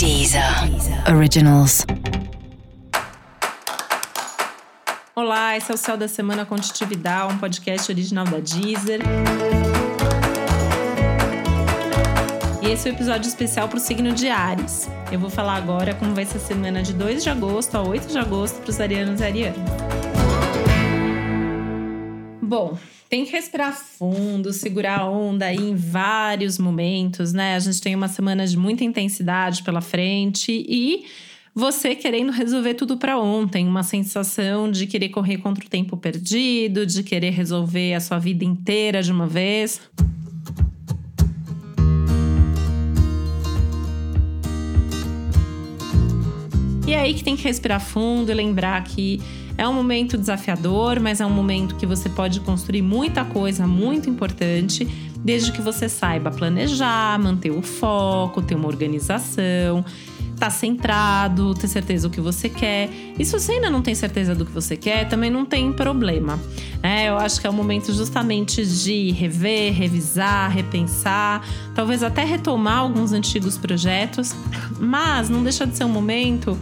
Deezer Originals. Olá, esse é o Céu da Semana Contitividade, um podcast original da Deezer. E esse é o um episódio especial para o signo de Ares. Eu vou falar agora como vai ser a semana de 2 de agosto a 8 de agosto para os arianos e arianas. Bom, tem que respirar fundo, segurar a onda aí em vários momentos, né? A gente tem uma semana de muita intensidade pela frente e você querendo resolver tudo para ontem, uma sensação de querer correr contra o tempo perdido, de querer resolver a sua vida inteira de uma vez. E é aí que tem que respirar fundo e lembrar que é um momento desafiador, mas é um momento que você pode construir muita coisa muito importante, desde que você saiba planejar, manter o foco, ter uma organização, estar tá centrado, ter certeza do que você quer. E se você ainda não tem certeza do que você quer, também não tem problema. É, eu acho que é o momento justamente de rever, revisar, repensar, talvez até retomar alguns antigos projetos, mas não deixa de ser um momento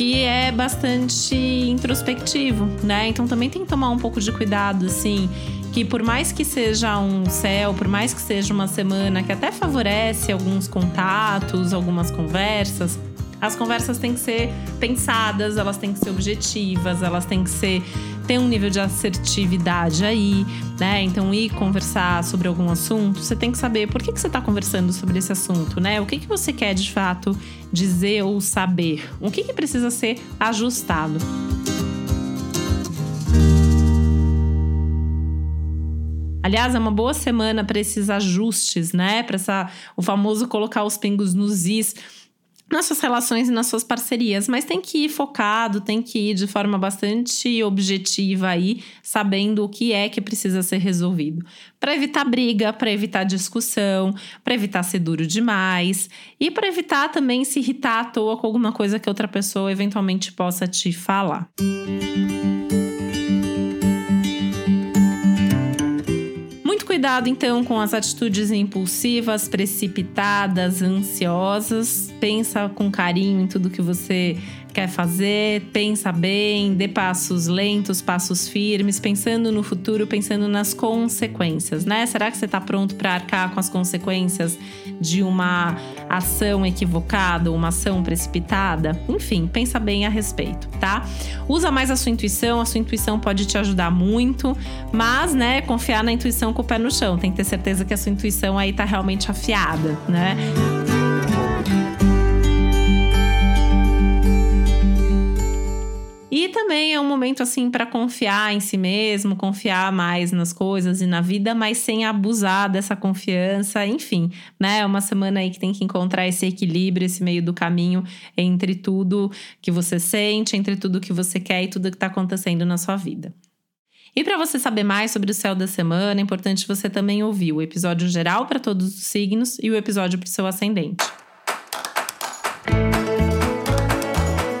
que é bastante introspectivo, né? Então também tem que tomar um pouco de cuidado, assim, que por mais que seja um céu, por mais que seja uma semana que até favorece alguns contatos, algumas conversas, as conversas têm que ser pensadas, elas têm que ser objetivas, elas têm que ser ter um nível de assertividade aí, né? Então, ir conversar sobre algum assunto, você tem que saber por que, que você está conversando sobre esse assunto, né? O que, que você quer de fato dizer ou saber? O que, que precisa ser ajustado? Aliás, é uma boa semana para esses ajustes, né? Para o famoso colocar os pingos nos is nas suas relações e nas suas parcerias, mas tem que ir focado, tem que ir de forma bastante objetiva aí, sabendo o que é que precisa ser resolvido. Para evitar briga, para evitar discussão, para evitar ser duro demais e para evitar também se irritar à toa com alguma coisa que outra pessoa eventualmente possa te falar. Música cuidado então com as atitudes impulsivas, precipitadas, ansiosas. Pensa com carinho em tudo que você quer fazer, pensa bem, dê passos lentos, passos firmes, pensando no futuro, pensando nas consequências, né? Será que você está pronto para arcar com as consequências de uma ação equivocada, uma ação precipitada? Enfim, pensa bem a respeito, tá? Usa mais a sua intuição, a sua intuição pode te ajudar muito, mas, né, confiar na intuição com o pé no chão, tem que ter certeza que a sua intuição aí tá realmente afiada, né? Também é um momento assim para confiar em si mesmo, confiar mais nas coisas e na vida, mas sem abusar dessa confiança. Enfim, né? É uma semana aí que tem que encontrar esse equilíbrio, esse meio do caminho entre tudo que você sente, entre tudo que você quer e tudo que está acontecendo na sua vida. E para você saber mais sobre o céu da semana, é importante você também ouvir o episódio geral para todos os signos e o episódio para o seu ascendente.